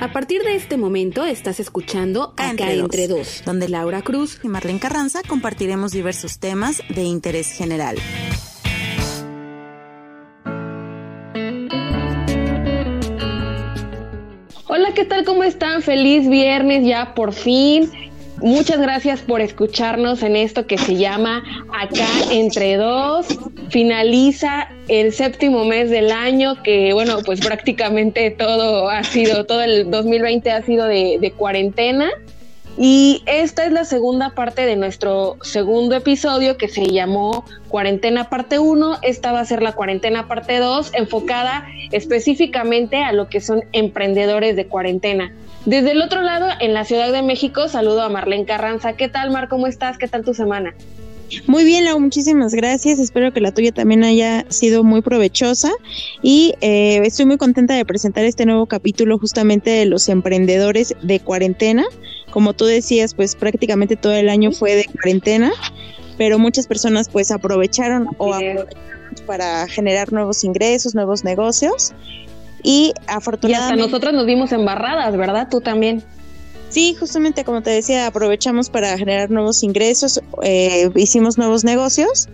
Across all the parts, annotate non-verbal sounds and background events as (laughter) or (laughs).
A partir de este momento estás escuchando Acá, entre, dos, donde Laura Cruz y Marlene Carranza compartiremos diversos temas de interés general. Hola, ¿qué tal? ¿Cómo están? Feliz viernes ya por fin. Muchas gracias por escucharnos en esto que se llama Acá entre dos. Finaliza el séptimo mes del año, que bueno, pues prácticamente todo ha sido, todo el 2020 ha sido de, cuarentena. Y esta es la segunda parte de nuestro segundo episodio que se llamó Cuarentena Parte 1. Esta va a ser la Cuarentena Parte 2, enfocada específicamente a lo que son emprendedores de cuarentena. Desde el otro lado, en la Ciudad de México, saludo a Marlene Carranza. ¿Qué tal, Mar? ¿Cómo estás? ¿Qué tal tu semana? Muy bien, Lau, muchísimas gracias. Espero que la tuya también haya sido muy provechosa y eh, estoy muy contenta de presentar este nuevo capítulo justamente de los emprendedores de cuarentena. Como tú decías, pues prácticamente todo el año fue de cuarentena, pero muchas personas pues aprovecharon o aprovecharon para generar nuevos ingresos, nuevos negocios y afortunadamente... Y hasta nosotras nos vimos embarradas, ¿verdad? Tú también. Sí, justamente como te decía, aprovechamos para generar nuevos ingresos, eh, hicimos nuevos negocios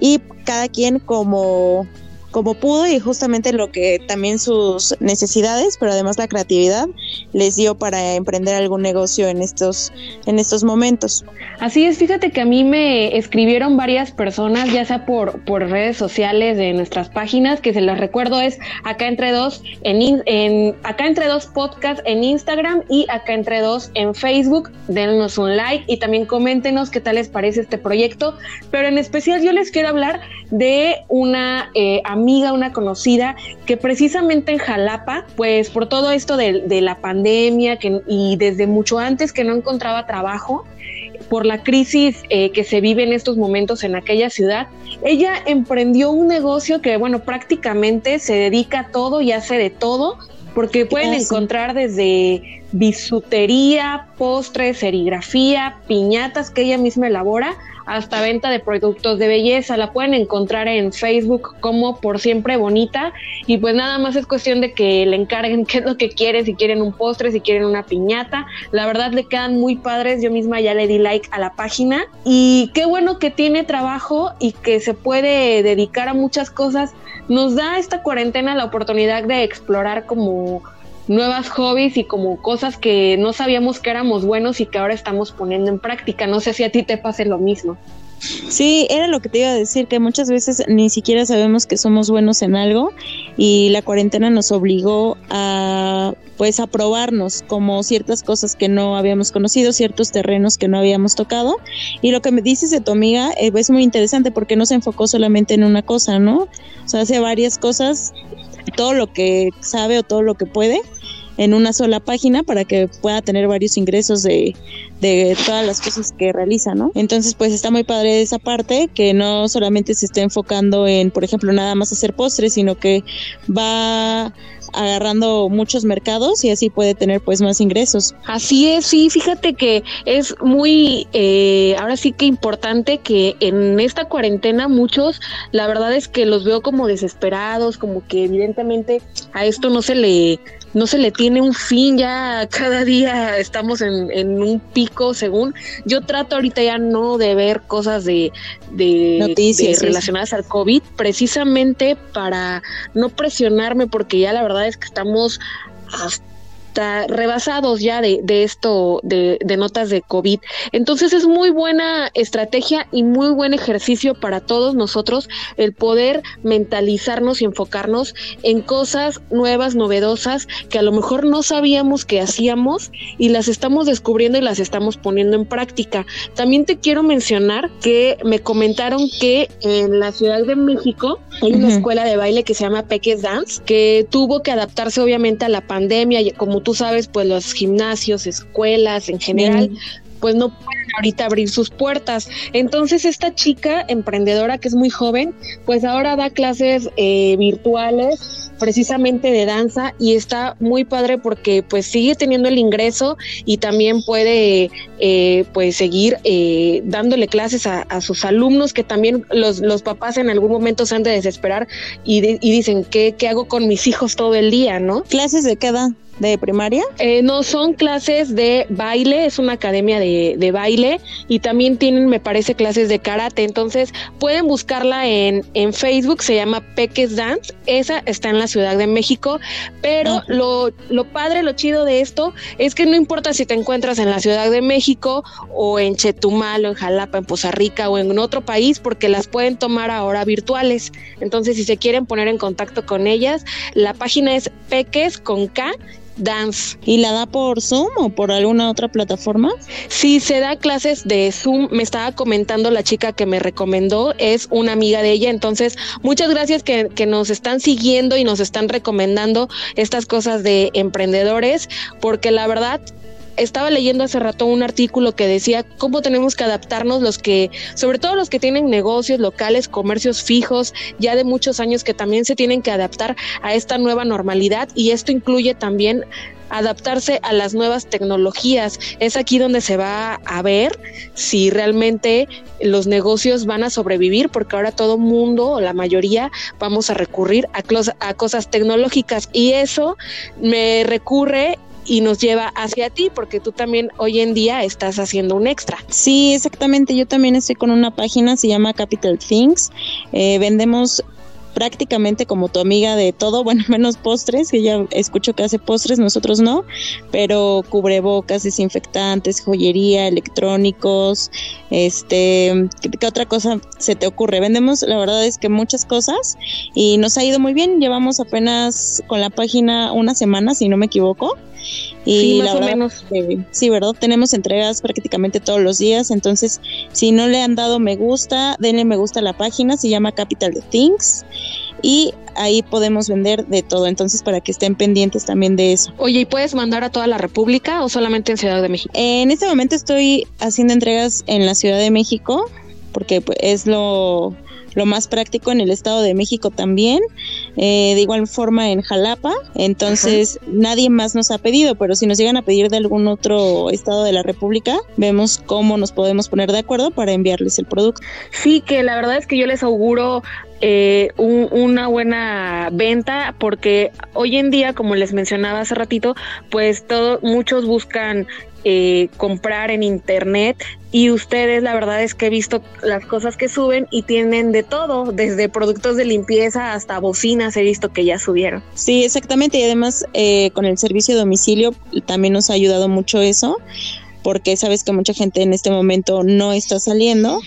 y cada quien como como pudo y justamente lo que también sus necesidades, pero además la creatividad les dio para emprender algún negocio en estos en estos momentos. Así es, fíjate que a mí me escribieron varias personas, ya sea por por redes sociales de nuestras páginas, que se las recuerdo es acá entre dos en, en acá entre dos podcast en Instagram y acá entre dos en Facebook. Denos un like y también coméntenos qué tal les parece este proyecto, pero en especial yo les quiero hablar de una eh, una conocida, que precisamente en Jalapa, pues por todo esto de, la pandemia que, y desde mucho antes que no encontraba trabajo, por la crisis eh, que se vive en estos momentos en aquella ciudad, ella emprendió un negocio que, bueno, prácticamente se dedica a todo y hace de todo, porque pueden encontrar desde bisutería, postres, serigrafía, piñatas que ella misma elabora, hasta venta de productos de belleza. La pueden encontrar en Facebook como Por Siempre Bonita y pues nada más es cuestión de que le encarguen (laughs) qué es lo que quiere, si quieren un postre, si quieren una piñata. La verdad le quedan muy padres, yo misma ya le di like a la página y qué bueno que tiene trabajo y que se puede dedicar a muchas cosas. Nos da esta cuarentena la oportunidad de explorar como nuevas hobbies y como cosas que no sabíamos que éramos buenos y que ahora estamos poniendo en práctica. No sé si a ti te pase lo mismo. Sí, era lo que te iba a decir, que muchas veces ni siquiera sabemos que somos buenos en algo y la cuarentena nos obligó a pues a probarnos como ciertas cosas que no habíamos conocido, ciertos terrenos que no habíamos tocado y lo que me dices de tu amiga eh, es muy interesante porque no se enfocó solamente en una cosa, ¿no? O sea, hace varias cosas, todo lo que sabe o todo lo que puede en una sola página para que pueda tener varios ingresos de, de todas las cosas que realiza, ¿no? Entonces, pues está muy padre esa parte, que no solamente se está enfocando en, por ejemplo, nada más hacer postres, sino que va agarrando muchos mercados y así puede tener pues más ingresos. Así es, sí, fíjate que es muy, eh, ahora sí que importante que en esta cuarentena muchos, la verdad es que los veo como desesperados, como que evidentemente a esto no se le no se le tiene un fin, ya cada día estamos en, en, un pico según. Yo trato ahorita ya no de ver cosas de, de noticias relacionadas al COVID, precisamente para no presionarme, porque ya la verdad es que estamos hasta rebasados ya de, esto, de, notas de COVID. Entonces es muy buena estrategia y muy buen ejercicio para todos nosotros el poder mentalizarnos y enfocarnos en cosas nuevas, novedosas, que a lo mejor no sabíamos que hacíamos y las estamos descubriendo y las estamos poniendo en práctica. También te quiero mencionar que me comentaron que en la Ciudad de México hay una escuela de baile que se llama Peques Dance, que tuvo que adaptarse obviamente a la pandemia, como tú sabes, pues los gimnasios, escuelas en general, pues no pueden ahorita abrir sus puertas. Entonces esta chica emprendedora que es muy joven, pues ahora da clases eh, virtuales precisamente de danza y está muy padre porque pues sigue teniendo el ingreso y también puede eh, pues seguir eh, dándole clases a, sus alumnos que también los, los papás en algún momento se han de desesperar y, y dicen ¿qué, ¿qué hago con mis hijos todo el día? ¿no? ¿Clases de qué edad? De primaria? Eh, no, son clases de baile, es una academia de, de, baile y también tienen, me parece, clases de karate. Entonces pueden buscarla en, en Facebook, se llama Peques Dance. Esa está en la Ciudad de México, pero lo, lo padre, lo chido de esto es que no importa si te encuentras en la Ciudad de México o en Chetumal o en Jalapa, en Poza Rica o en otro país, porque las pueden tomar ahora virtuales. Entonces, si se quieren poner en contacto con ellas, la página es Peques con K Dance. ¿Y la da por Zoom o por alguna otra plataforma? Sí, se da clases de Zoom. Me estaba comentando la chica que me recomendó, es una amiga de ella. Entonces, muchas gracias que, que nos están siguiendo y nos están recomendando estas cosas de emprendedores, porque la verdad estaba leyendo hace rato un artículo que decía cómo tenemos que adaptarnos los que, sobre todo los que tienen negocios locales, comercios fijos, ya de muchos años que también se tienen que adaptar a esta nueva normalidad y esto incluye también adaptarse a las nuevas tecnologías. Es aquí donde se va a ver si realmente los negocios van a sobrevivir, porque ahora todo mundo o la mayoría vamos a recurrir a, a cosas tecnológicas y eso me recurre y nos lleva hacia ti, porque tú también hoy en día estás haciendo un extra. Sí, exactamente. Yo también estoy con una página, se llama Capital Things. Eh, vendemos prácticamente como tu amiga de todo, (laughs) bueno, menos postres, que ya escucho que hace postres, nosotros no, pero cubrebocas, desinfectantes, joyería, electrónicos, este, ¿qué, otra cosa se te ocurre? Vendemos, la verdad es que muchas cosas y nos ha ido muy bien, llevamos apenas con la página una semana, si no me equivoco, y la verdad, menos. sí, ¿verdad? Tenemos entregas prácticamente todos los días, entonces si no le han dado me gusta, denle me gusta a la página, se llama Capital Things y ahí podemos vender de todo, entonces para que estén pendientes también de eso. Oye, ¿y puedes mandar a toda la República o solamente en Ciudad de México? En este momento estoy haciendo entregas en la Ciudad de México porque pues, es lo lo más práctico en el Estado de México también, eh, de igual forma en Jalapa, entonces nadie más nos ha pedido, pero si nos llegan a pedir de algún otro estado de la República, vemos cómo nos podemos poner de acuerdo para enviarles el producto. Sí, que la verdad es que yo les auguro eh, una buena venta porque hoy en día como les mencionaba hace ratito pues todo muchos buscan eh, comprar en internet y ustedes la verdad es que he visto las cosas que suben y tienen de todo, desde productos de limpieza hasta bocinas he visto que ya subieron. Sí, exactamente y además eh, con el servicio de domicilio también nos ha ayudado mucho eso porque sabes que mucha gente en este momento no está saliendo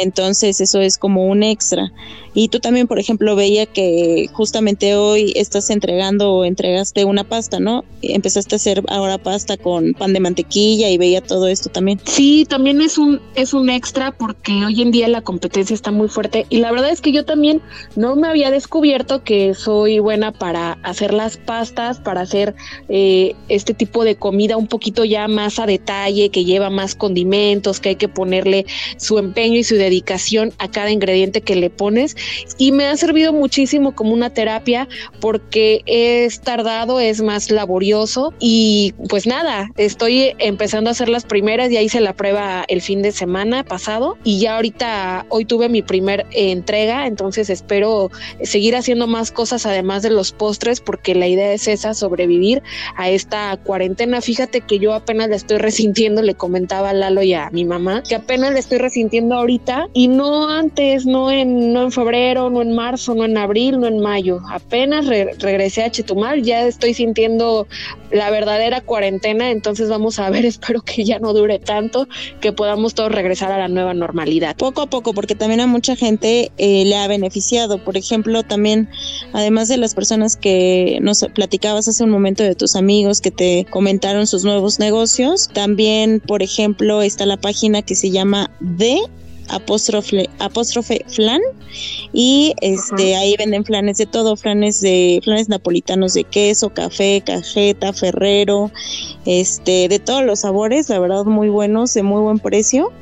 entonces eso es como un extra. Y tú también, por ejemplo, veía que justamente hoy estás entregando o entregaste una pasta, ¿no? Empezaste a hacer ahora pasta con pan de mantequilla y veía todo esto también. Sí, también es un es un extra porque hoy en día la competencia está muy fuerte y la verdad es que yo también no me había descubierto que soy buena para hacer las pastas, para hacer eh, este tipo de comida un poquito ya más a detalle, que lleva más condimentos, que hay que ponerle su empeño y su dedicación a cada ingrediente que le pones y me ha servido muchísimo como una terapia porque es tardado, es más laborioso y pues nada, estoy empezando a hacer las primeras, ya hice la prueba el fin de semana pasado y ya ahorita hoy tuve mi primer entrega, entonces espero seguir haciendo más cosas además de los postres porque la idea es esa, sobrevivir a esta cuarentena. Fíjate que yo apenas la estoy resintiendo, le comentaba a Lalo y a mi mamá que apenas la estoy resintiendo ahorita y no antes, no en, no en febrero, no en marzo, no en abril, no en mayo. Apenas regresé a Chetumal, ya estoy sintiendo la verdadera cuarentena, entonces vamos a ver, (laughs) espero que ya no dure tanto, que podamos todos regresar a la nueva normalidad. Poco a poco, porque también a mucha gente eh, le ha beneficiado. Por ejemplo, también, además de las personas que nos platicabas hace un momento de tus amigos que te comentaron sus nuevos negocios, también, por ejemplo, está la página que se llama de apóstrofe, apóstrofe flan y este ahí venden flanes de todo, flanes de flanes napolitanos de queso, café, cajeta, ferrero, este de todos los sabores, la verdad muy buenos, de muy buen precio.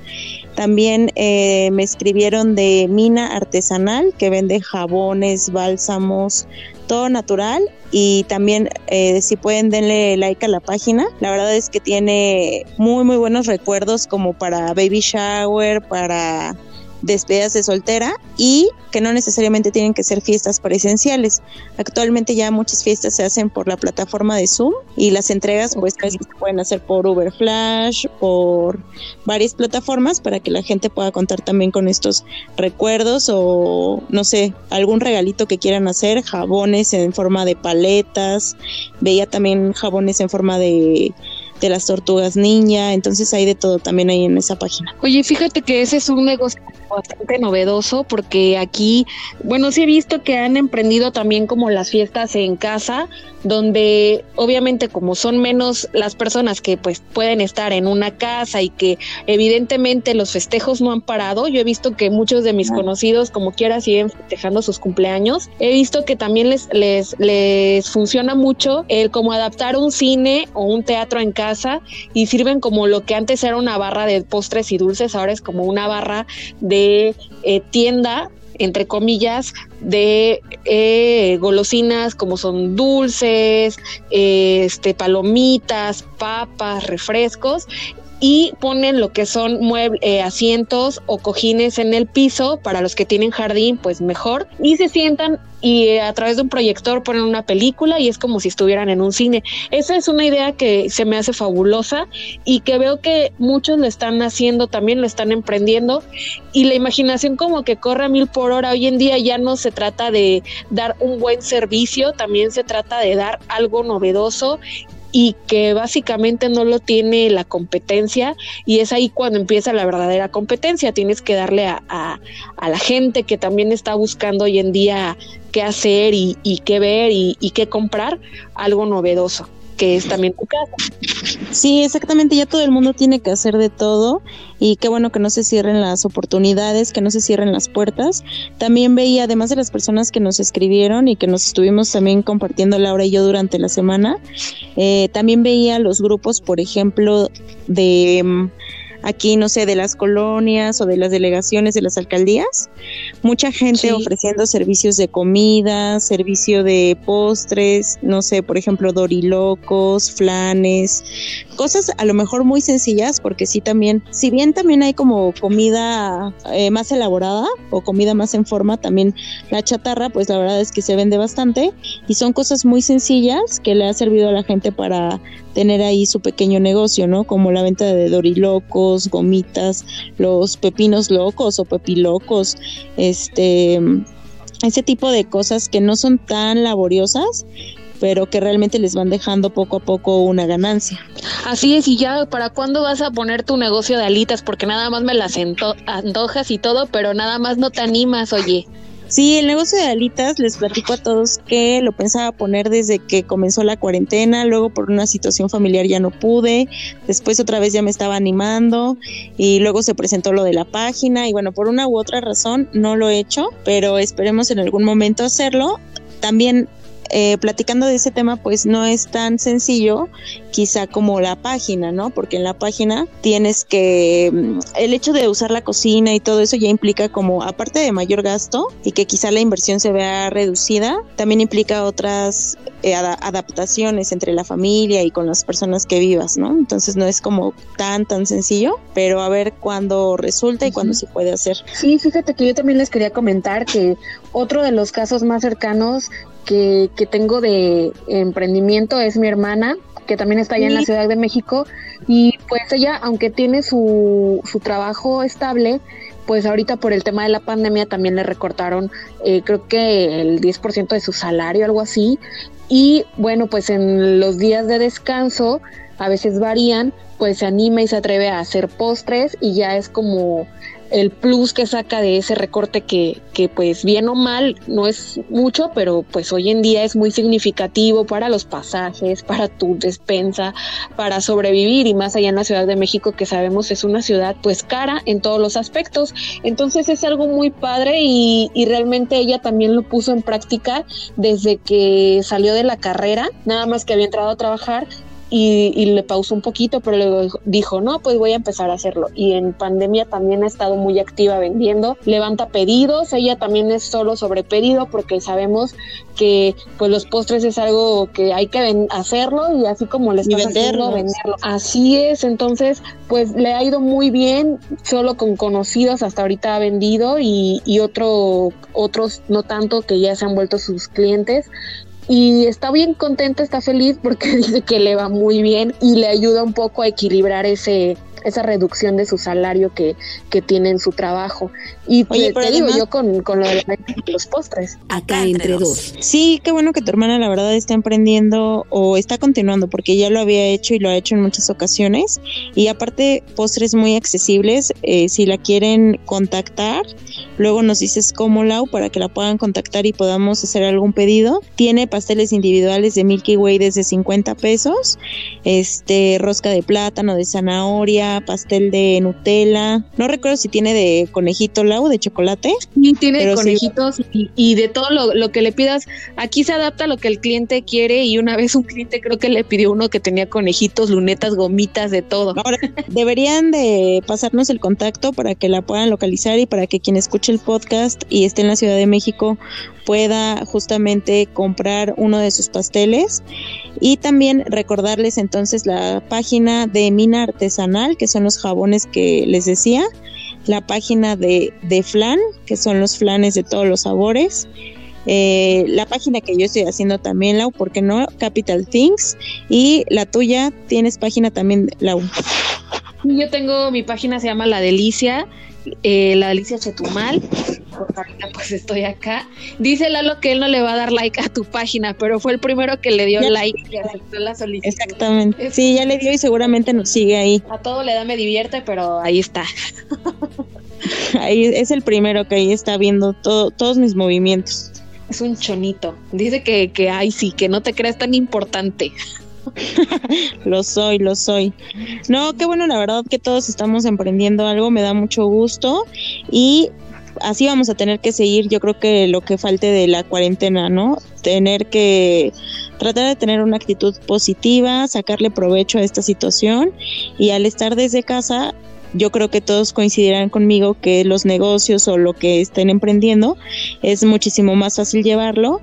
También eh, me escribieron de Mina Artesanal que vende jabones, bálsamos, todo natural y también eh, si pueden denle like a la página. La verdad es que tiene muy muy buenos recuerdos como para baby shower, para despedidas de soltera y que no necesariamente tienen que ser fiestas presenciales. Actualmente ya muchas fiestas se hacen por la plataforma de Zoom y las entregas pues se pueden hacer por Uber Flash, por varias plataformas para que la gente pueda contar también con estos recuerdos o no sé, algún regalito que quieran hacer, jabones en forma de paletas, veía también jabones en forma de de las tortugas niña, entonces hay de todo también ahí en esa página. Oye, fíjate que ese es un negocio bastante novedoso porque aquí, bueno, sí he visto que han emprendido también como las fiestas en casa, donde obviamente como son menos las personas que pues pueden estar en una casa y que evidentemente los festejos no han parado, yo he visto que muchos de mis conocidos como quiera siguen festejando sus cumpleaños, he visto que también les, les, les funciona mucho el como adaptar un cine o un teatro en casa y sirven como lo que antes era una barra de postres y dulces, ahora es como una barra de eh, tienda entre comillas, de eh, golosinas como son dulces, este, palomitas, papas, refrescos y ponen lo que son muebles, eh, asientos o cojines en el piso para los que tienen jardín, pues mejor. Y se sientan y a través de un proyector ponen una película y es como si estuvieran en un cine. Esa es una idea que se me hace fabulosa y que veo que muchos lo están haciendo, también lo están emprendiendo y la imaginación como que corre a mil por hora. Hoy en día ya no se trata de dar un buen servicio, también se trata de dar algo novedoso y que básicamente no lo tiene la competencia y es ahí cuando empieza la verdadera competencia. Tienes que darle a, a, la gente que también está buscando hoy en día qué hacer y, y qué ver y, y qué comprar algo novedoso que es también tu casa. Sí, exactamente, ya todo el mundo tiene que hacer de todo y qué bueno que no se cierren las oportunidades, que no se cierren las puertas. También veía, además de las personas que nos escribieron y que nos estuvimos también compartiendo Laura y yo durante la semana, eh, también veía los grupos, por ejemplo, de mm, aquí, no sé, de las colonias o de las delegaciones de las alcaldías. Mucha gente ofreciendo servicios de comida, servicio de postres, no sé, por ejemplo, dorilocos, flanes, cosas a lo mejor muy sencillas, porque sí también, si bien también hay como comida eh, más elaborada o comida más en forma, también la chatarra, pues la verdad es que se vende bastante y son cosas muy sencillas que le ha servido a la gente para tener ahí su pequeño negocio, ¿no? Como la venta de dorilocos, gomitas, los pepinos locos o pepilocos, este, ese tipo de cosas que no son tan laboriosas pero que realmente les van dejando poco a poco una ganancia. Así es, y ya, ¿para cuándo vas a poner tu negocio de alitas? Porque nada más me las antojas y todo, pero nada más no te animas, oye. Sí, el negocio de alitas, les platico a todos que lo pensaba poner desde que comenzó la cuarentena, luego por una situación familiar ya no pude, después otra vez ya me estaba animando y luego se presentó lo de la página y bueno, por una u otra razón no lo he hecho, pero esperemos en algún momento hacerlo. También eh, platicando de ese tema, pues no es tan sencillo quizá como la página, ¿no? Porque en la página tienes que, mm, el hecho de usar la cocina y todo eso ya implica como, aparte de mayor gasto y que quizá la inversión se vea reducida, también implica otras eh, adaptaciones entre la familia y con las personas que vivas, ¿no? Entonces no es como tan, tan sencillo, pero a ver cuándo resulta y cuándo se puede hacer. Sí, fíjate que yo también les quería comentar que otro de los casos más cercanos que, que tengo de emprendimiento es mi hermana, que también está allá en la Ciudad de México. Y pues ella, aunque tiene su, su trabajo estable, pues ahorita por el tema de la pandemia también le recortaron eh, creo que el 10% de su salario, algo así. Y bueno, pues en los días de descanso, a veces varían, pues se anima y se atreve a hacer postres y ya es como el plus que saca de ese recorte que, que pues bien o mal no es mucho, pero pues hoy en día es muy significativo para los pasajes, para tu despensa, para sobrevivir y más allá en la Ciudad de México que sabemos es una ciudad pues cara en todos los aspectos. Entonces es algo muy padre y, y realmente ella también lo puso en práctica desde que salió de la carrera, nada más que había entrado a trabajar y, le pausó un poquito, pero luego dijo, no, pues voy a empezar a hacerlo. Y en pandemia también ha estado muy activa vendiendo, levanta pedidos, ella también es solo sobre pedido porque sabemos que pues los postres es algo que hay que hacerlo y así como le estás haciendo, venderlo. Así es, entonces pues le ha ido muy bien, solo con conocidos hasta ahorita ha vendido y, y otro, otros no tanto que ya se han vuelto sus clientes y está bien contenta, está feliz porque (laughs) dice que le va muy bien y le ayuda un poco a equilibrar ese esa reducción de su salario que, que tiene en su trabajo. Y te, digo yo con, lo de los postres. Acá entre dos. Sí, qué bueno que tu hermana la verdad está emprendiendo o está continuando porque ya lo había hecho y lo ha hecho en muchas ocasiones. Y aparte, postres muy accesibles. Eh, si la quieren contactar, luego nos dices cómo Lau para que la puedan contactar y podamos hacer algún pedido. Tiene pasteles individuales de Milky Way desde 50 pesos, este rosca de plátano, de zanahoria, pastel de Nutella. No recuerdo si tiene de conejito Lau, de chocolate. Sí, tiene de conejitos y, de todo lo, que le pidas. Aquí se adapta a lo que el cliente quiere y una vez un cliente creo que le pidió uno que tenía conejitos, lunetas, gomitas, de todo. Ahora, deberían de pasarnos el contacto para que la puedan localizar y para que quien escuche el podcast y esté en la Ciudad de México pueda justamente comprar uno de sus pasteles y también recordarles entonces la página de Mina Artesanal, que son los jabones que les decía, la página de, de Flan, que son los flanes de todos los sabores, eh, la página que yo estoy haciendo también, Lau, ¿por qué no? Capital Things. Y la tuya, tienes página también, Lau. Yo tengo mi página, se llama La Delicia, eh, La Delicia Chetumal pues estoy acá. Dice Lalo que él no le va a dar like a tu página, pero fue el primero que le dio like y aceptó la solicitud. Exactamente. Sí, ya le dio y seguramente nos sigue ahí. A todo le da me divierte, pero ahí está. (laughs) ahí es el primero que ahí está viendo todo, todos mis movimientos. Es un chonito. Dice que, que ay sí, que no te creas tan importante. (laughs) lo soy, lo soy. No, qué bueno, la verdad que todos estamos emprendiendo algo, me da mucho gusto y así vamos a tener que seguir, yo creo que lo que falte de la cuarentena, ¿no? Tener que tratar de tener una actitud positiva, sacarle provecho a esta situación y al estar desde casa yo creo que todos coincidirán conmigo que los negocios o lo que estén emprendiendo es muchísimo más fácil llevarlo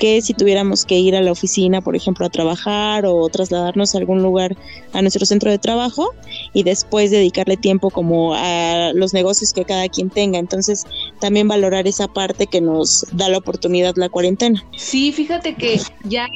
que si tuviéramos que ir a la oficina, por ejemplo, a trabajar o trasladarnos a algún lugar a nuestro centro de trabajo y después dedicarle tiempo como a los negocios que cada quien tenga. Entonces, también valorar esa parte que nos da la oportunidad la cuarentena. Sí, fíjate que ya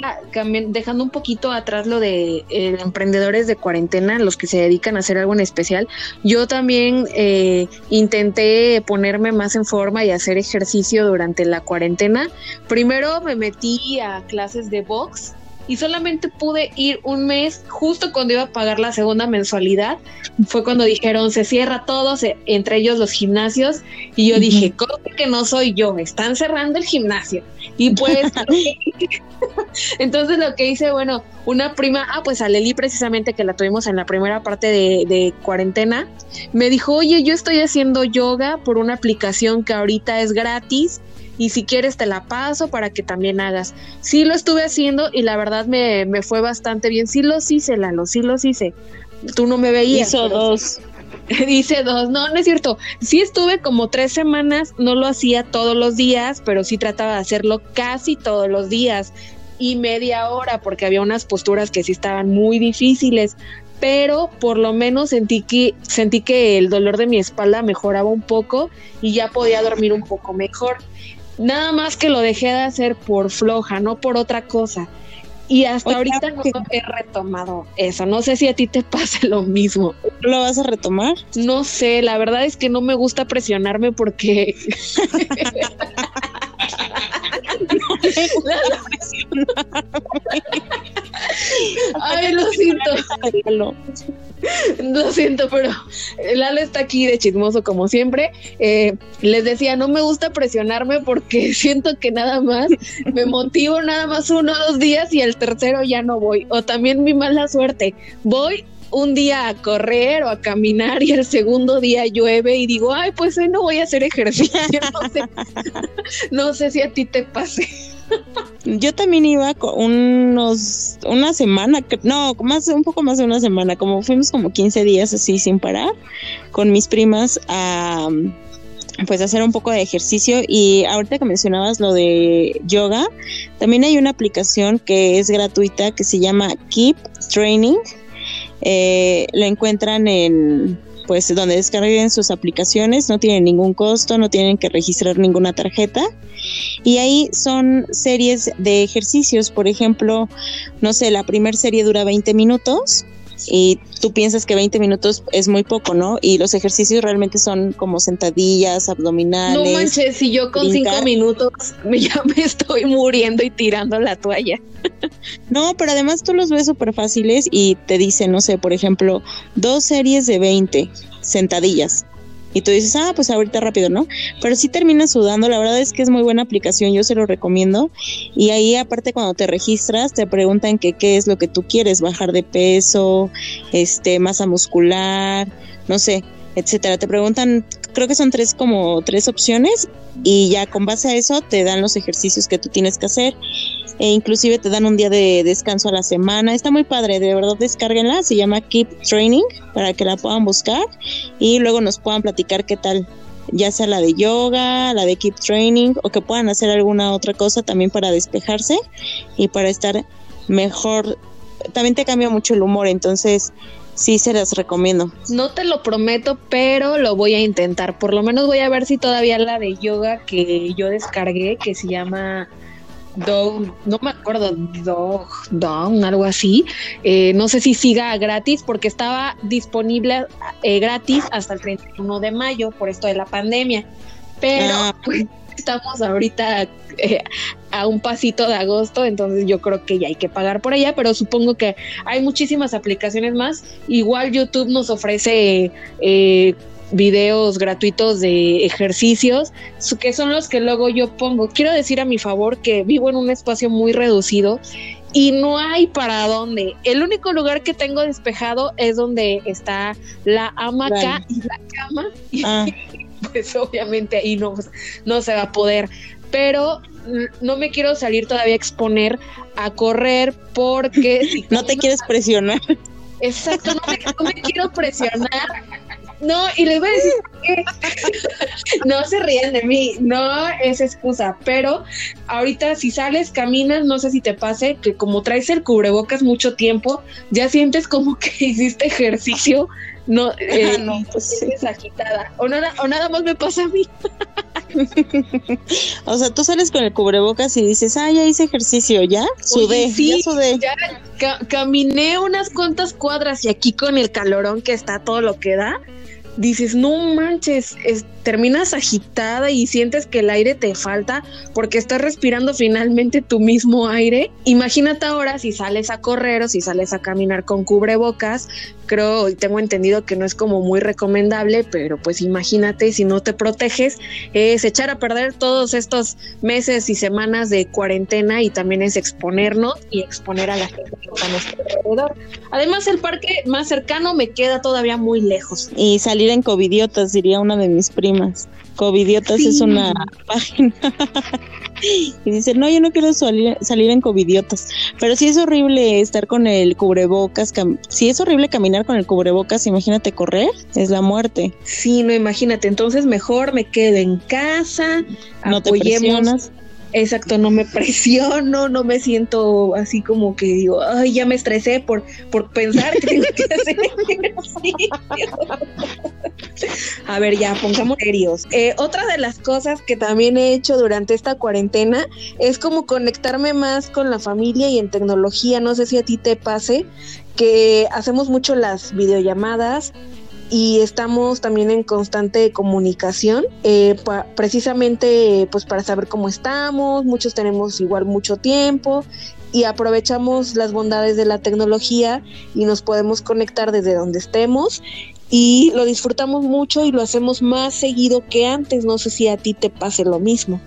dejando un poquito atrás lo de eh, emprendedores de cuarentena, los que se dedican a hacer algo en especial, yo también eh, intenté ponerme más en forma y hacer ejercicio durante la cuarentena. Primero me metí a clases de box y solamente pude ir un mes justo cuando iba a pagar la segunda mensualidad. Fue cuando dijeron se cierra todo, entre ellos los gimnasios. Y yo dije, ¿cómo que no soy yo? Están cerrando el gimnasio. Y pues, (laughs) (laughs) entonces lo que hice, bueno, una prima, ah, pues a Leli precisamente que la tuvimos en la primera parte de, de cuarentena, me dijo, oye, yo estoy haciendo yoga por una aplicación que ahorita es gratis y si quieres te la paso para que también hagas. Sí lo estuve haciendo y la verdad me, me fue bastante bien. Sí los hice, Lalo, sí los hice. Tú no me veías. Hizo dos. Dice (laughs) dos, no, no es cierto. Sí estuve como tres semanas, no lo hacía todos los días, pero sí trataba de hacerlo casi todos los días y media hora porque había unas posturas que sí estaban muy difíciles, pero por lo menos sentí que sentí que el dolor de mi espalda mejoraba un poco y ya podía dormir un poco mejor. Nada más que lo dejé de hacer por floja, no por otra cosa. Y hasta ahorita no he retomado eso. No sé si a ti te (laughs) pase lo mismo. ¿Lo vas a retomar? No sé, la verdad es que no me gusta presionarme porque... (laughs) Ay, lo siento. (laughs) (laughs) Lo siento, pero Lalo está aquí de chismoso como siempre. Eh, les decía, no me gusta presionarme porque (laughs) siento que nada más me motivo nada más uno o dos días y el tercero ya no voy. O también mi mala suerte. Voy un día a correr o a caminar y el segundo día llueve y digo, ay, pues hoy no voy a hacer ejercicio. No sé, (laughs) no sé si a ti te pase. Yo también iba con unos, una semana, no, más, un poco más de una semana, como fuimos como 15 días así sin parar con mis primas a pues hacer un poco de ejercicio y ahorita que mencionabas lo de yoga, también hay una aplicación que es gratuita que se llama Keep Training. Eh, lo encuentran en pues donde descarguen sus aplicaciones, no tienen ningún costo, no tienen que registrar ninguna tarjeta. Y ahí son series de ejercicios, por ejemplo, no sé, la primera serie dura 20 minutos y tú piensas que 20 minutos es muy poco, ¿no? Y los ejercicios realmente son como sentadillas, abdominales. No manches, si yo con 5 minutos (laughs) ya me estoy muriendo y tirando la toalla. (laughs) No, pero además tú los ves súper fáciles y te dicen, no sé, por ejemplo, dos series de 20 sentadillas. Y tú dices, ah, pues ahorita rápido, ¿no? Pero sí terminas sudando, la verdad es que es muy buena aplicación, yo se lo recomiendo. Y ahí aparte cuando te registras te preguntan que qué es lo que tú quieres, bajar de peso, este, masa muscular, no sé, etcétera. Te preguntan, creo que son tres como tres opciones y ya con base a eso te dan los ejercicios que tú tienes que hacer e inclusive te dan un día de descanso a la semana. Está muy padre, de verdad descárguenla, se llama Keep Training para que la puedan buscar y luego nos puedan platicar qué tal, ya sea la de yoga, la de Keep Training o que puedan hacer alguna otra cosa también para despejarse y para estar mejor. También te cambia mucho el humor, entonces sí se las recomiendo. No te lo prometo, pero lo voy a intentar. Por lo menos voy a ver si todavía la de yoga que yo descargué, que se llama Dog, no me acuerdo, Dog, Dog, algo así. Eh, no sé si siga gratis porque estaba disponible eh, gratis hasta el 31 de mayo por esto de la pandemia. Pero ah. pues, (laughs) estamos ahorita eh, a un pasito de agosto, entonces yo creo que ya hay que pagar por ella, pero supongo que hay muchísimas aplicaciones más. Igual YouTube nos ofrece eh, videos gratuitos de ejercicios, que son los que luego yo pongo. Quiero decir a mi favor que vivo en un espacio muy reducido y no hay para dónde. El único lugar que tengo despejado es donde está la hamaca y la cama. Ah. (laughs) pues obviamente ahí no, no se va a poder. Pero no me quiero salir todavía a exponer a correr porque... (laughs) no te quieres presionar. Exacto, no no me quiero presionar no, y les voy a decir (laughs) que no se ríen de mí, no es excusa, pero ahorita si sales, caminas, no sé si te pase que como traes el cubrebocas mucho tiempo, ya sientes como que (laughs) hiciste ejercicio, no, eh, no pues agitada, o nada, o nada más me pasa a mí. (laughs) o sea, tú sales con el cubrebocas y dices, ah, ya hice ejercicio, ¿ya? Sudé, ya sudé. Ya caminé unas cuantas cuadras y aquí con el calorón que está todo lo que da, dices, no manches, terminas agitada y sientes que el aire te falta porque estás respirando finalmente tu mismo aire. Imagínate ahora si sales a correr o si sales a caminar con cubrebocas, creo y tengo entendido que no es como muy recomendable, pero pues imagínate si no te proteges, es echar a perder todos estos meses y semanas de cuarentena y también es exponernos y exponer a la gente que está a nuestro alrededor. Además, el parque más cercano me queda todavía muy lejos. Y salir en covidiotas, diría una de mis primas. Covidiotas es una página. (laughs) y dice, no, yo no quiero salir, salir en covidiotas. Pero sí es horrible estar con el cubrebocas. Si es horrible caminar con el cubrebocas, imagínate correr, es la muerte. Sí, no, imagínate. Entonces mejor me quedo en casa, no apoyemos. Te Exacto, no me (laughs) presiono, no me siento así como que digo, ay, ya me estresé por, por pensar que tengo que hacer A ver, ya, pongamos serios. Eh, otra de las cosas que también he hecho durante esta cuarentena es como conectarme más con la familia y en tecnología. No sé si a ti te pase que hacemos mucho las videollamadas y estamos también en constante comunicación, eh, precisamente pues para saber cómo estamos, muchos tenemos igual mucho tiempo y aprovechamos las bondades de la tecnología y nos podemos conectar desde donde estemos y lo disfrutamos mucho y lo hacemos más seguido que antes, no sé si a ti te pase lo mismo.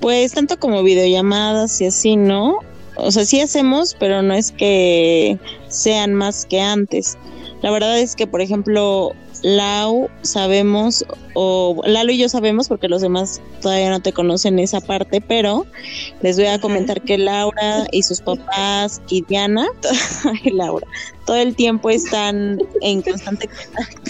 Pues tanto como videollamadas y así, ¿no? O sea, sí hacemos, pero no es que sean más que antes. La verdad es que, por ejemplo, Lau sabemos, o Lalo y yo sabemos, porque los demás todavía no te conocen esa parte, pero les voy a comentar que Laura y sus papás y Diana, (laughs) Laura, todo el tiempo están en constante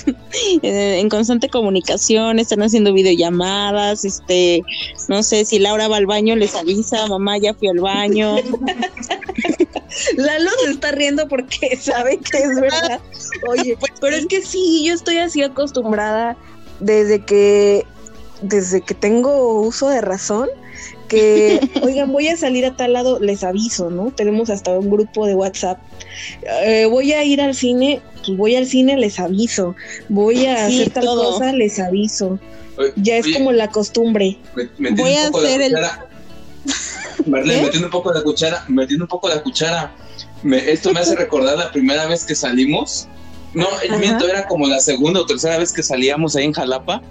(laughs) en constante comunicación, están haciendo videollamadas, este, no sé si Laura va al baño les avisa, mamá ya fui al baño. (laughs) (laughs) Lalo se está riendo porque (laughs) sabe que es verdad. Oye, pues pero es que sí, yo estoy así acostumbrada desde que desde que tengo uso de razón que, (laughs) oigan, voy a salir a tal lado, les aviso, ¿no? Tenemos hasta un grupo de WhatsApp. Eh, voy a ir al cine, pues voy al cine, les aviso. Voy a hacer tal cosa, les aviso. ya es como la costumbre. voy a hacer el... Marlene, metiendo un poco de la cuchara, metiendo un poco la cuchara. esto me hace (laughs) recordar la primera vez que salimos. No, el miento era como la segunda o tercera vez que salíamos ahí en Jalapa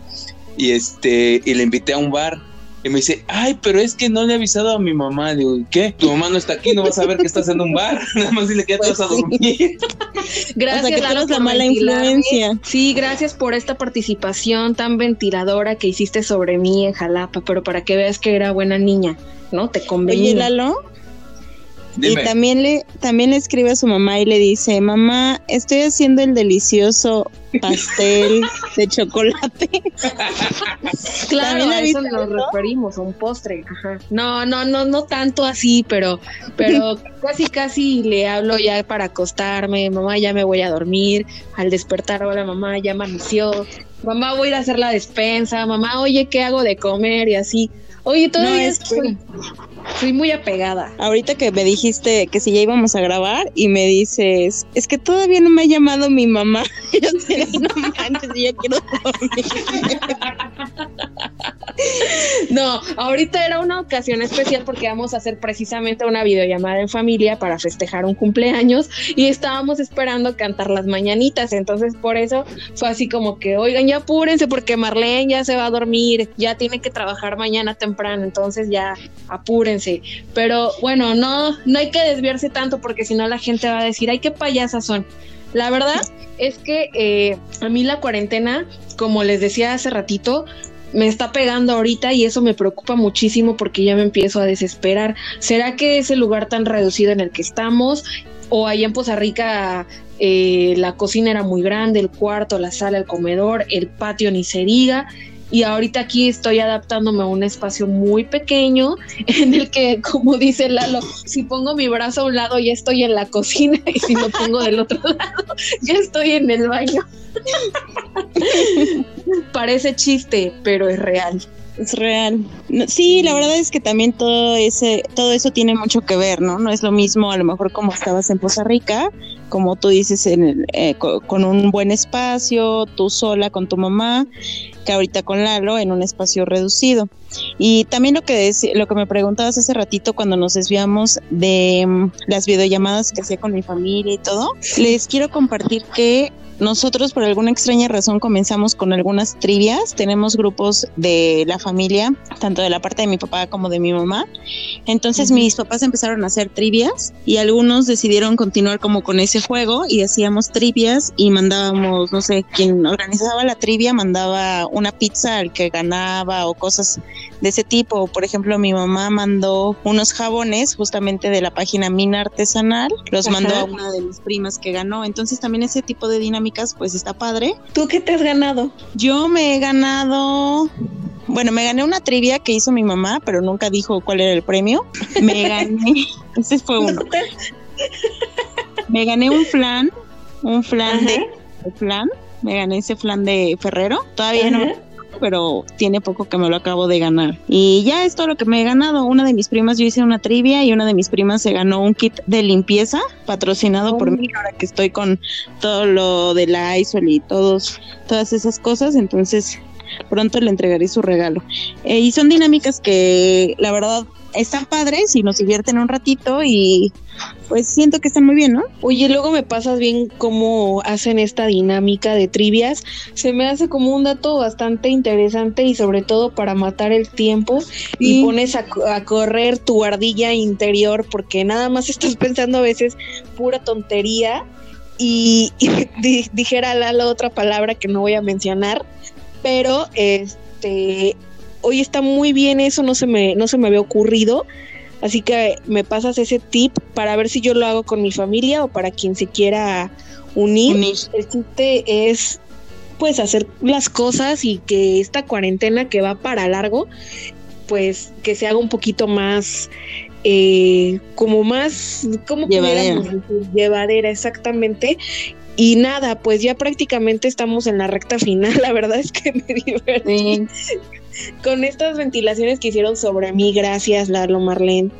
y este y le invité a un bar y me dice, ay, pero es que no le he avisado a mi mamá. Digo, ¿qué? Tu mamá no está aquí, no vas a ver que estás en un bar. (laughs) Nada más dile que ya te vas a pues dormir. (laughs) gracias, o la mala influencia. Sí, gracias por esta participación tan ventiladora que hiciste sobre mí en Jalapa, pero para que veas que era buena niña, ¿no? Te convenía. Oye, Lalo, y también le, también le escribe a su mamá y le dice, mamá, estoy haciendo el delicioso pastel de chocolate. (laughs) claro, a eso nos referimos, a un postre. No, no, no, no tanto así, pero, pero (laughs) casi, casi le hablo ya para acostarme, mamá, ya me voy a dormir. Al despertar, hola mamá, ya amaneció. Mamá, voy a ir a hacer la despensa. Mamá, oye, ¿qué hago de comer? Y así. Oye, todavía es soy muy apegada. Ahorita que me dijiste que si ya íbamos a grabar y me dices, es que todavía no me ha llamado mi mamá. (laughs) Yo sé, no manches, yo quiero dormir. No, ahorita era una ocasión especial porque vamos a hacer precisamente una videollamada en familia para festejar un cumpleaños y estábamos esperando cantar las mañanitas. Entonces, por eso fue así como que, oigan, ya apúrense porque Marlene ya se va a dormir, ya tiene que trabajar mañana temprano. Entonces, ya apúrense. Pero bueno, no, no hay que desviarse tanto porque si no la gente va a decir, ay, qué payasas son. La verdad es que eh, a mí la cuarentena, como les decía hace ratito, me está pegando ahorita y eso me preocupa muchísimo porque ya me empiezo a desesperar. ¿Será que ese lugar tan reducido en el que estamos o allá en Poza Rica eh, la cocina era muy grande, el cuarto, la sala, el comedor, el patio ni se diga? Y ahorita aquí estoy adaptándome a un espacio muy pequeño (laughs) en el que, como dice Lalo, si pongo mi brazo a un lado ya estoy en la cocina y si lo pongo del otro (laughs) lado ya estoy en el baño. (laughs) Parece chiste, pero es real. Es real. sí, la verdad es que también todo ese, todo eso tiene mucho que ver, ¿no? No es lo mismo a lo mejor como estabas en Poza Rica, como tú dices, en eh, con un buen espacio, tú sola con tu mamá, que ahorita con Lalo en un espacio reducido. Y también lo que, lo que me preguntabas hace ratito cuando nos desviamos de mm, las videollamadas que hacía con mi familia y todo, les quiero compartir que nosotros por alguna extraña razón comenzamos con algunas trivias. Tenemos grupos de la familia, tanto de la parte de mi papá como de mi mamá. Entonces mis papás empezaron a hacer trivias y algunos decidieron continuar como con ese juego y hacíamos trivias y mandábamos, no sé, quien organizaba la trivia mandaba una pizza al que ganaba o cosas de ese tipo. Por ejemplo, mi mamá mandó unos jabones justamente de la página Mina Artesanal, los mandó a una de mis primas que ganó. Entonces también ese tipo de dinámica pues está padre. ¿Tú qué te has ganado? Yo me he ganado bueno, me gané una trivia que hizo mi mamá, pero nunca dijo cuál era el premio. Me (laughs) gané, ese fue uno. Me gané un flan, un flan de, flan, me gané ese flan de Ferrero. Todavía no pero tiene poco que me lo acabo de ganar. Y ya es todo lo que me he ganado. Una de mis primas, yo hice una trivia y una de mis primas se ganó un kit de limpieza patrocinado por mí ahora que estoy con todo lo de la ISOL y todos, todas esas cosas. Entonces pronto le entregaré su regalo. Eh, y son dinámicas que la verdad están padres y nos divierten un ratito y pues siento que están muy bien, ¿no? Oye, luego me pasas bien cómo hacen esta dinámica de trivias. Se me hace como un dato bastante interesante y sobre todo para matar el tiempo y, pones a, a, correr tu ardilla interior porque nada más estás (laughs) pensando a veces pura tontería y, (laughs) dijera la, otra palabra que no voy a mencionar, pero este hoy está muy bien eso, no se me, no se me había ocurrido. Así que me pasas ese tip para ver si yo lo hago con mi familia o para quien se quiera unir. El chiste es pues hacer las cosas y que esta cuarentena que va para largo, pues que se haga un poquito más eh, como más, como llevadera. llevadera, exactamente. Y nada, pues ya prácticamente estamos en la recta final. (laughs) La verdad es que me divertí con estas ventilaciones que hicieron sobre mí. Gracias, Lalo Marlene.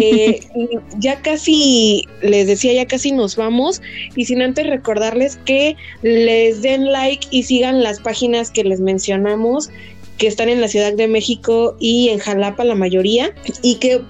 Eh, (laughs) ya casi, les decía, ya casi nos vamos. Y sin antes recordarles que les den like y sigan las páginas que les mencionamos que están en la Ciudad de México y en Jalapa la mayoría, y que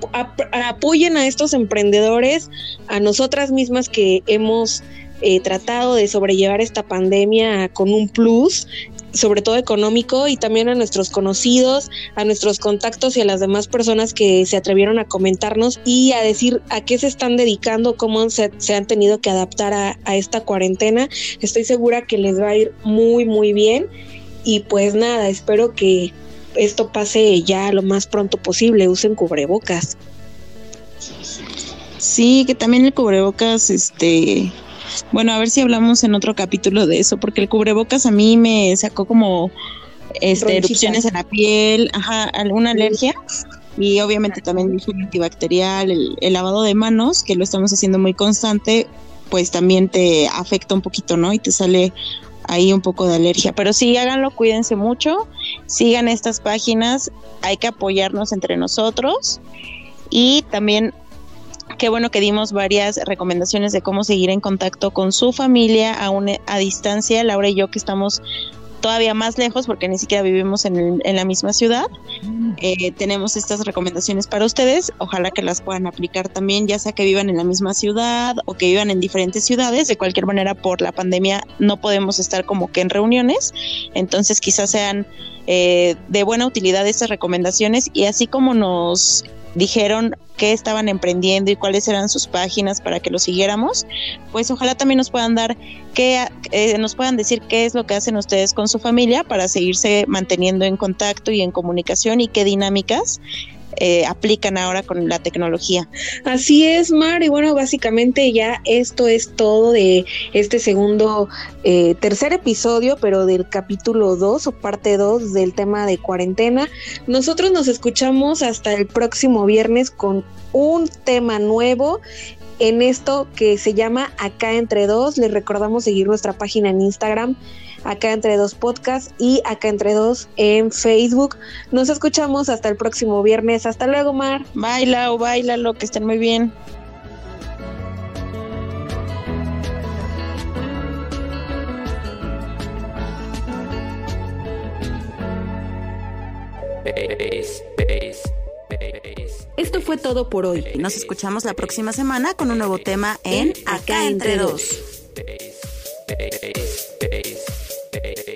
apoyen a estos emprendedores, a nosotras mismas que hemos eh, tratado de sobrellevar esta pandemia con un plus, sobre todo económico, y también a nuestros conocidos, a nuestros contactos y a las demás personas que se atrevieron a comentarnos y a decir a qué se están dedicando, cómo se, han tenido que adaptar a, a esta cuarentena. Estoy segura que les va a ir muy, muy bien y pues nada, espero que esto pase ya lo más pronto posible, usen cubrebocas. Sí, que también el cubrebocas, este, bueno, a ver si hablamos en otro capítulo de eso, porque el cubrebocas a mí me sacó como este, erupciones en la piel, ajá, alguna alergia y obviamente también el antibacterial, el, el, lavado de manos, que lo estamos haciendo muy constante, pues también te afecta un poquito, ¿no? Y te sale ahí un poco de alergia. Pero sí, háganlo, cuídense mucho, sigan estas páginas, hay que apoyarnos entre nosotros y también qué bueno que dimos varias recomendaciones de cómo seguir en contacto con su familia a, a distancia, Laura y yo que estamos todavía más lejos porque ni siquiera vivimos en, la misma ciudad. Eh, tenemos estas recomendaciones para ustedes. Ojalá que las puedan aplicar también, ya sea que vivan en la misma ciudad o que vivan en diferentes ciudades. De cualquier manera, por la pandemia no podemos estar como que en reuniones. Entonces quizás sean eh, de buena utilidad estas recomendaciones y así como nos dijeron qué estaban emprendiendo y cuáles eran sus páginas para que lo siguiéramos, pues ojalá también nos puedan dar qué, eh, nos puedan decir qué es lo que hacen ustedes con su familia para seguirse manteniendo en contacto y en comunicación y qué dinámicas eh, aplican ahora con la tecnología. Así es, Mar, y bueno, básicamente ya esto es todo de este segundo, eh, tercer episodio, pero del capítulo 2 o parte 2 del tema de cuarentena. Nosotros nos escuchamos hasta el próximo viernes con un tema nuevo en esto que se llama Acá entre dos. Les recordamos seguir nuestra página en Instagram acá entre dos podcasts y acá entre dos en Facebook. Nos escuchamos hasta el próximo viernes. Hasta luego, Mar. Baila o baila lo que estén muy bien. Esto fue todo por hoy. Nos escuchamos la próxima semana con un nuevo tema en Acá entre dos. hey, hey.